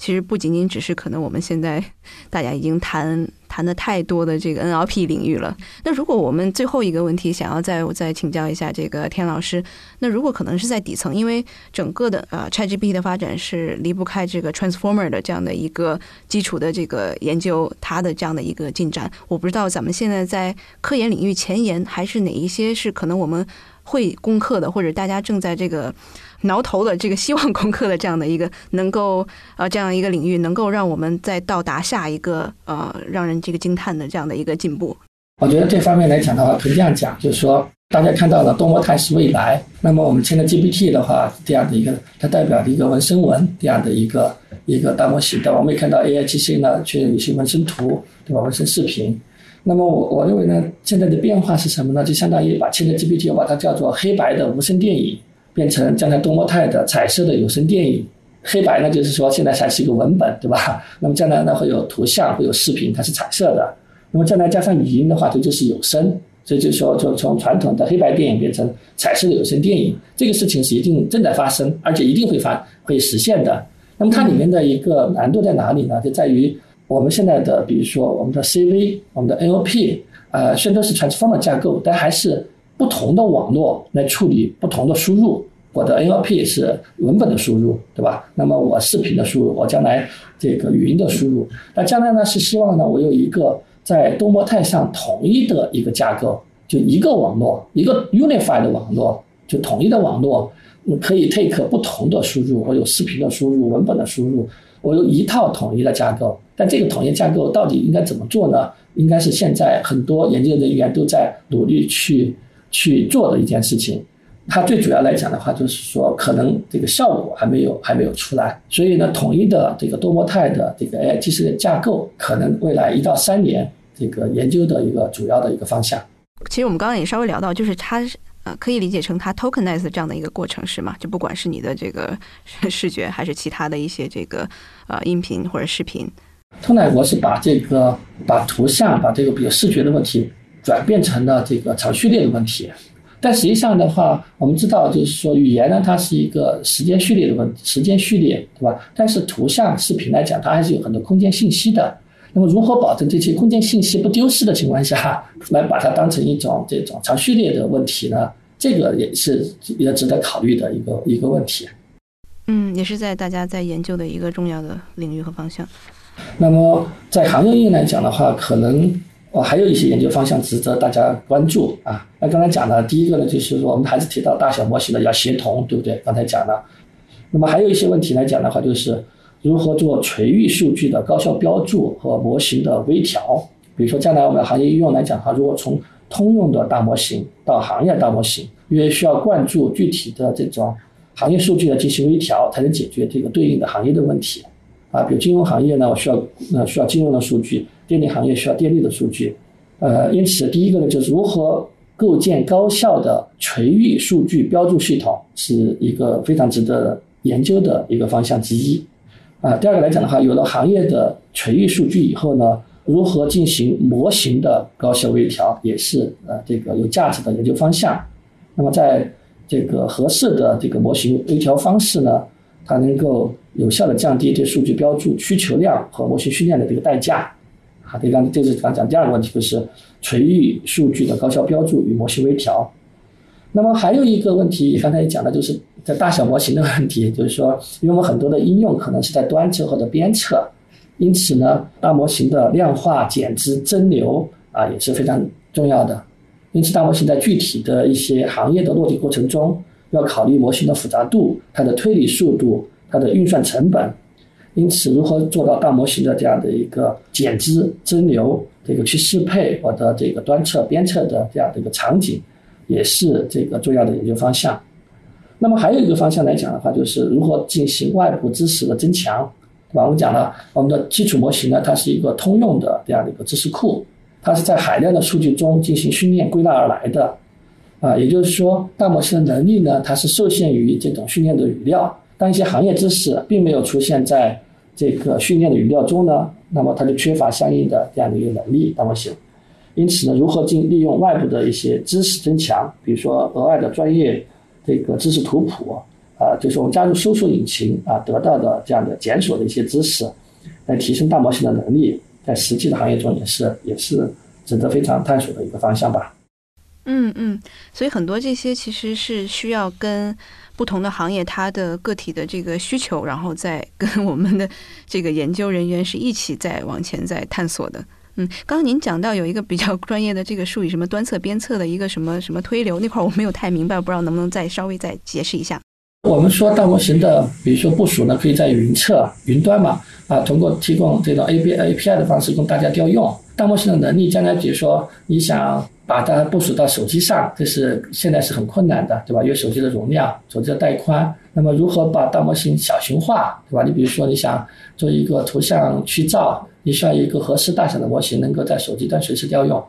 其实不仅仅只是可能我们现在大家已经谈谈的太多的这个 NLP 领域了。那如果我们最后一个问题想要再再请教一下这个田老师，那如果可能是在底层，因为整个的呃 ChatGPT 的发展是离不开这个 Transformer 的这样的一个基础的这个研究，它的这样的一个进展，我不知道咱们现在在科研领域前沿还是哪一些是可能我们会攻克的，或者大家正在这个。挠头的这个希望攻克的这样的一个能够呃这样一个领域，能够让我们再到达下一个呃让人这个惊叹的这样的一个进步。我觉得这方面来讲的话，可以这样讲，就是说。大家看到了多模态是未来，那么我们 ChatGPT 的话，这样的一个它代表的一个纹身纹这样的一个一个大模型，对吧？我们也看到 AIGC 呢，却有一些纹身图，对吧？纹身视频。那么我我认为呢，现在的变化是什么呢？就相当于把 ChatGPT 把它叫做黑白的无声电影，变成将来多模态的彩色的有声电影。黑白呢，就是说现在还是一个文本，对吧？(laughs) 那么将来呢，会有图像，会有视频，它是彩色的。那么将来加上语音的话，它就是有声。所以就说，就从传统的黑白电影变成彩色的有声电影，这个事情是一定正在发生，而且一定会发会实现的。那么它里面的一个难度在哪里呢？就在于我们现在的，比如说我们的 CV、我们的 NLP，呃，虽然都是 transformer 架构，但还是不同的网络来处理不同的输入。我的 NLP 是文本的输入，对吧？那么我视频的输入，我将来这个语音的输入，那将来呢是希望呢我有一个。在多模态上统一的一个架构，就一个网络，一个 unified 的网络，就统一的网络，可以 take 不同的输入，我有视频的输入，文本的输入，我有一套统一的架构。但这个统一架构到底应该怎么做呢？应该是现在很多研究人员都在努力去去做的一件事情。它最主要来讲的话，就是说可能这个效果还没有还没有出来，所以呢，统一的这个多模态的这个 AI 技术的架构，可能未来一到三年这个研究的一个主要的一个方向。其实我们刚刚也稍微聊到，就是它呃可以理解成它 tokenize 这样的一个过程是吗？就不管是你的这个视 (laughs) 觉，还是其他的一些这个呃音频或者视频，tokenize 我是把这个把图像把这个比如视觉的问题转变成了这个长序列的问题。但实际上的话，我们知道，就是说语言呢，它是一个时间序列的问题，时间序列，对吧？但是图像、视频来讲，它还是有很多空间信息的。那么，如何保证这些空间信息不丢失的情况下，来把它当成一种这种长序列的问题呢？这个也是也值得考虑的一个一个问题。嗯，也是在大家在研究的一个重要的领域和方向。那么，在行业应来讲的话，可能。哦，还有一些研究方向值得大家关注啊。那刚才讲的，第一个呢，就是说我们还是提到大小模型的要协同，对不对？刚才讲了。那么还有一些问题来讲的话，就是如何做垂域数据的高效标注和模型的微调。比如说，将来我们的行业应用来讲的话，如果从通用的大模型到行业大模型，因为需要灌注具体的这种行业数据的进行微调，才能解决这个对应的行业的问题。啊，比如金融行业呢，我需要呃需要金融的数据。电力行业需要电力的数据，呃，因此第一个呢，就是如何构建高效的垂域数据标注系统，是一个非常值得研究的一个方向之一。啊，第二个来讲的话，有了行业的垂域数据以后呢，如何进行模型的高效微调，也是呃这个有价值的研究方向。那么在这个合适的这个模型微调方式呢，它能够有效的降低对数据标注需求量和模型训练的这个代价。啊，对，刚这是刚讲第二个问题，就是垂域数据的高效标注与模型微调。那么还有一个问题，刚才也讲的就是在大小模型的问题，就是说，因为我们很多的应用可能是在端侧或者边侧，因此呢，大模型的量化、减脂、增流啊也是非常重要的。因此，大模型在具体的一些行业的落地过程中，要考虑模型的复杂度、它的推理速度、它的运算成本。因此，如何做到大模型的这样的一个减资增流，这个去适配我的这个端侧、边侧的这样的一个场景，也是这个重要的研究方向。那么还有一个方向来讲的话，就是如何进行外部知识的增强，对吧？我们讲了，我们的基础模型呢，它是一个通用的这样的一个知识库，它是在海量的数据中进行训练归纳而来的，啊，也就是说，大模型的能力呢，它是受限于这种训练的语料。当一些行业知识并没有出现在这个训练的语料中呢，那么它就缺乏相应的这样的一个能力，大模型。因此呢，如何进利用外部的一些知识增强，比如说额外的专业这个知识图谱啊，就是我们加入搜索引擎啊得到的这样的检索的一些知识，来提升大模型的能力，在实际的行业中也是也是值得非常探索的一个方向吧。嗯嗯，所以很多这些其实是需要跟。不同的行业，它的个体的这个需求，然后再跟我们的这个研究人员是一起在往前在探索的。嗯，刚刚您讲到有一个比较专业的这个术语，什么端测边测的一个什么什么推流那块，我没有太明白，不知道能不能再稍微再解释一下。我们说大模型的，比如说部署呢，可以在云测、云端嘛，啊，通过提供这种 A P A P I 的方式供大家调用。大模型的能力，将来比如说你想把它部署到手机上，这是现在是很困难的，对吧？因为手机的容量、手机的带宽，那么如何把大模型小型化，对吧？你比如说你想做一个图像去噪，你需要一个合适大小的模型，能够在手机端随时调用。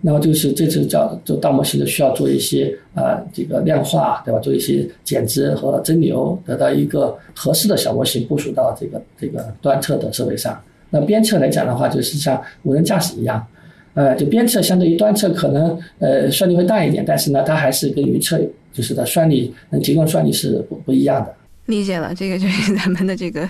那么就是这次叫做大模型的需要做一些啊这个量化对吧？做一些减值和蒸馏，得到一个合适的小模型部署到这个这个端侧的设备上。那边侧来讲的话，就是像无人驾驶一样，呃，就边侧相对于端侧可能呃算力会大一点，但是呢，它还是跟云侧就是的算力能提供算力是不不一样的。理解了，这个就是咱们的这个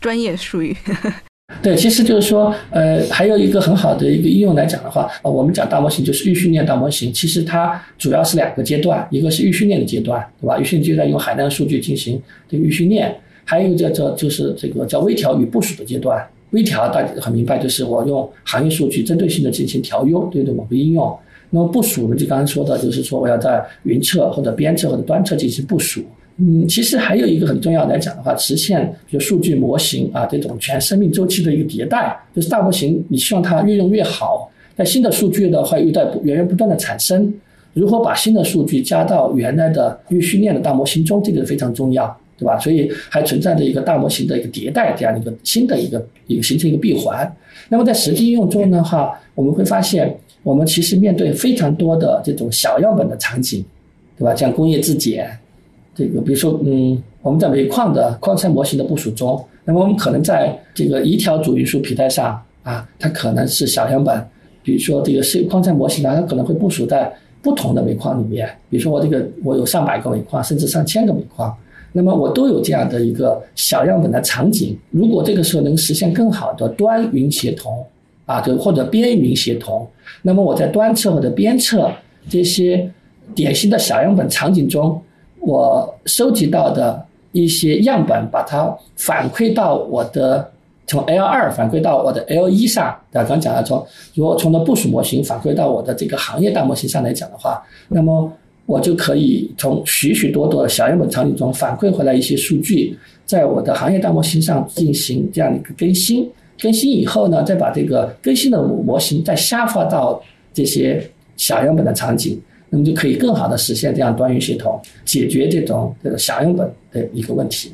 专业术语。(laughs) 对，其实就是说，呃，还有一个很好的一个应用来讲的话，呃，我们讲大模型就是预训练大模型，其实它主要是两个阶段，一个是预训练的阶段，对吧？预训练阶段用海量数据进行这个预训练，还有一个叫做就是这个叫微调与部署的阶段。微调大家很明白，就是我用行业数据针对性的进行调优，对对某个应用。那么部署呢，就刚刚说的，就是说我要在云侧或者边侧或者端侧进行部署。嗯，其实还有一个很重要来讲的话，实现就数据模型啊这种全生命周期的一个迭代，就是大模型你希望它越用越好，在新的数据的话又在源源不断的产生，如何把新的数据加到原来的预训练的大模型中，这个非常重要，对吧？所以还存在着一个大模型的一个迭代这样的一个新的一个一个形成一个闭环。那么在实际应用中的话，我们会发现，我们其实面对非常多的这种小样本的场景，对吧？像工业质检。这个比如说，嗯，我们在煤矿的矿山模型的部署中，那么我们可能在这个一条主运输皮带上啊，它可能是小样本。比如说这个是矿山模型呢，它可能会部署在不同的煤矿里面。比如说我这个我有上百个煤矿，甚至上千个煤矿，那么我都有这样的一个小样本的场景。如果这个时候能实现更好的端云协同啊，就或者边云协同，那么我在端侧或者边侧这些典型的小样本场景中。我收集到的一些样本，把它反馈到我的从 L 二反馈到我的 L 一上，对吧？刚讲了从如果从的部署模型反馈到我的这个行业大模型上来讲的话，那么我就可以从许许多多的小样本场景中反馈回来一些数据，在我的行业大模型上进行这样的一个更新。更新以后呢，再把这个更新的模型再下发到这些小样本的场景。那么就可以更好的实现这样端云系统，解决这种这个小样本的一个问题。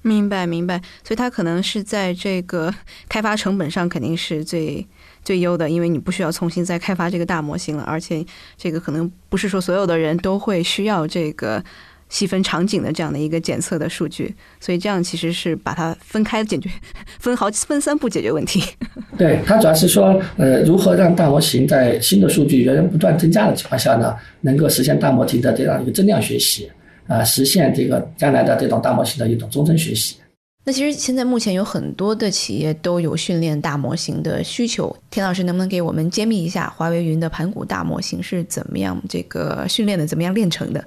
明白，明白。所以它可能是在这个开发成本上肯定是最最优的，因为你不需要重新再开发这个大模型了，而且这个可能不是说所有的人都会需要这个。细分场景的这样的一个检测的数据，所以这样其实是把它分开解决，(laughs) 分好分三步解决问题。对，它主要是说，呃，如何让大模型在新的数据源源不断增加的情况下呢，能够实现大模型的这样一个增量学习，啊，实现这个将来的这种大模型的一种终身学习。那其实现在目前有很多的企业都有训练大模型的需求，田老师能不能给我们揭秘一下华为云的盘古大模型是怎么样这个训练的，怎么样练成的？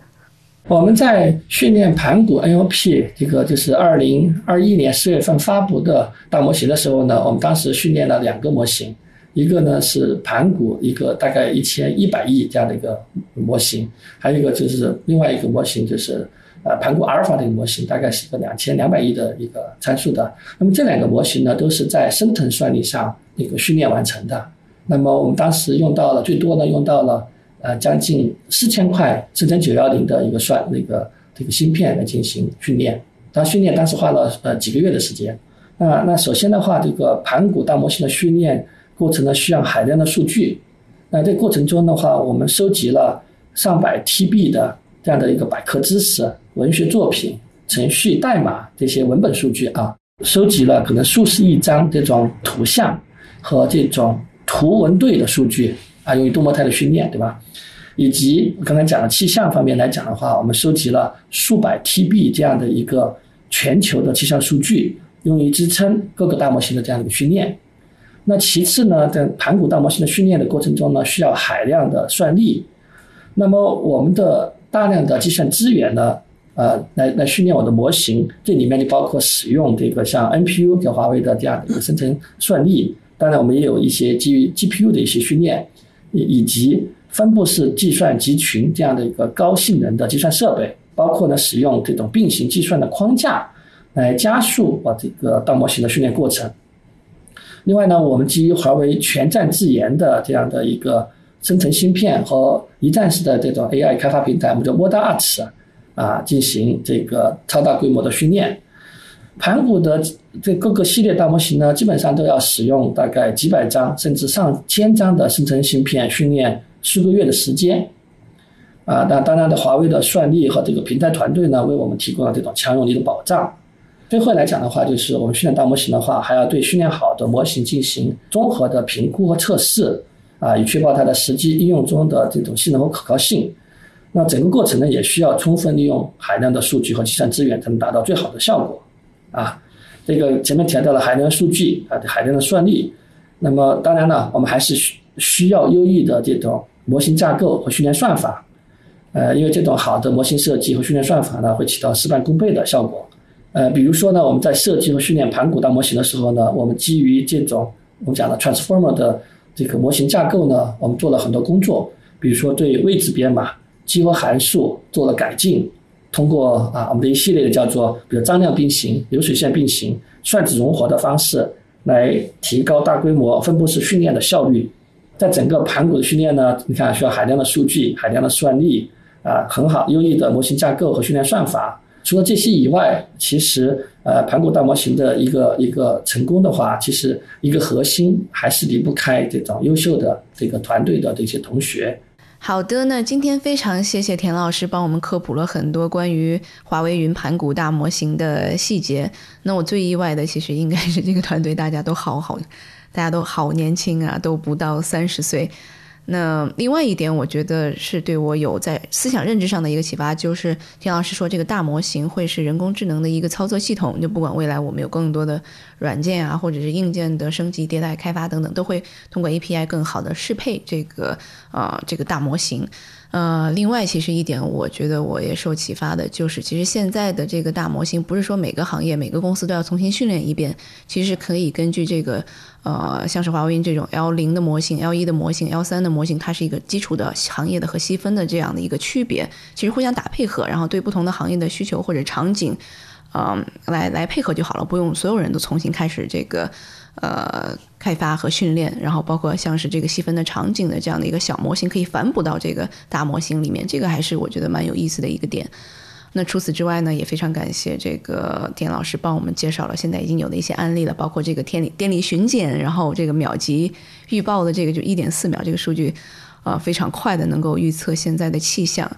我们在训练盘古 NLP 这个就是二零二一年四月份发布的大模型的时候呢，我们当时训练了两个模型，一个呢是盘古一个大概一千一百亿这样的一个模型，还有一个就是另外一个模型就是呃盘古阿尔法的一个模型，大概是一个两千两百亿的一个参数的。那么这两个模型呢都是在升腾算力上那个训练完成的。那么我们当时用到了最多呢用到了。呃，将近四千块四乘九幺零的一个算那个这个芯片来进行训练，它训练当时花了呃几个月的时间。那那首先的话，这个盘古大模型的训练过程呢，需要海量的数据。那这过程中的话，我们收集了上百 TB 的这样的一个百科知识、文学作品、程序代码这些文本数据啊，收集了可能数十亿张这种图像和这种图文对的数据。啊，用于多模态的训练，对吧？以及刚才讲的气象方面来讲的话，我们收集了数百 TB 这样的一个全球的气象数据，用于支撑各个大模型的这样的一个训练。那其次呢，在盘古大模型的训练的过程中呢，需要海量的算力。那么我们的大量的计算资源呢，呃，来来训练我的模型，这里面就包括使用这个像 NPU，叫华为的这样的一个生成算力。当然，我们也有一些基于 GPU 的一些训练。以以及分布式计算集群这样的一个高性能的计算设备，包括呢使用这种并行计算的框架来加速我这个大模型的训练过程。另外呢，我们基于华为全站自研的这样的一个生成芯片和一站式的这种 AI 开发平台，我们叫 Model Arts 啊，进行这个超大规模的训练。盘古的这各个系列大模型呢，基本上都要使用大概几百张甚至上千张的生成芯片训练数个月的时间。啊，那当然的，华为的算力和这个平台团队呢，为我们提供了这种强有力的保障。最后来讲的话，就是我们训练大模型的话，还要对训练好的模型进行综合的评估和测试，啊，以确保它的实际应用中的这种性能和可靠性。那整个过程呢，也需要充分利用海量的数据和计算资源，才能达到最好的效果。啊，这个前面提到了海量数据啊，海量的算力。那么当然呢，我们还是需需要优异的这种模型架构和训练算法。呃，因为这种好的模型设计和训练算法呢，会起到事半功倍的效果。呃，比如说呢，我们在设计和训练盘古大模型的时候呢，我们基于这种我们讲的 transformer 的这个模型架构呢，我们做了很多工作，比如说对位置编码、激活函数做了改进，通过啊我们的一系列的叫做比如张量并行、流水线并行、算子融合的方式，来提高大规模分布式训练的效率。在整个盘古的训练呢，你看需要海量的数据、海量的算力啊，很好优异的模型架构和训练算法。除了这些以外，其实呃，盘古大模型的一个一个成功的话，其实一个核心还是离不开这种优秀的这个团队的这些同学。好的，那今天非常谢谢田老师帮我们科普了很多关于华为云盘古大模型的细节。那我最意外的，其实应该是这个团队大家都好好，大家都好年轻啊，都不到三十岁。那另外一点，我觉得是对我有在思想认知上的一个启发，就是田老师说这个大模型会是人工智能的一个操作系统，就不管未来我们有更多的软件啊，或者是硬件的升级、迭代、开发等等，都会通过 API 更好的适配这个呃这个大模型。呃，另外其实一点，我觉得我也受启发的就是，其实现在的这个大模型不是说每个行业、每个公司都要重新训练一遍，其实可以根据这个。呃，像是华为云这种 L 零的模型、L 一的模型、L 三的模型，它是一个基础的行业的和细分的这样的一个区别，其实互相打配合，然后对不同的行业的需求或者场景，嗯，来来配合就好了，不用所有人都重新开始这个呃开发和训练，然后包括像是这个细分的场景的这样的一个小模型可以反哺到这个大模型里面，这个还是我觉得蛮有意思的一个点。那除此之外呢，也非常感谢这个田老师帮我们介绍了现在已经有的一些案例了，包括这个天理电力巡检，然后这个秒级预报的这个就一点四秒这个数据，啊，非常快的能够预测现在的气象，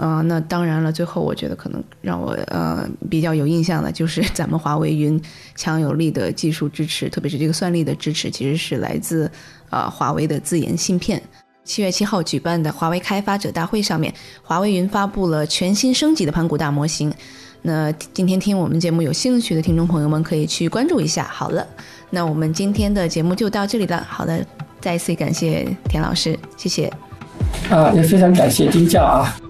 啊，那当然了，最后我觉得可能让我呃比较有印象的就是咱们华为云强有力的技术支持，特别是这个算力的支持，其实是来自啊华为的自研芯片。七月七号举办的华为开发者大会上面，华为云发布了全新升级的盘古大模型。那今天听我们节目有兴趣的听众朋友们可以去关注一下。好了，那我们今天的节目就到这里了。好的，再一次感谢田老师，谢谢。啊，也非常感谢金教啊。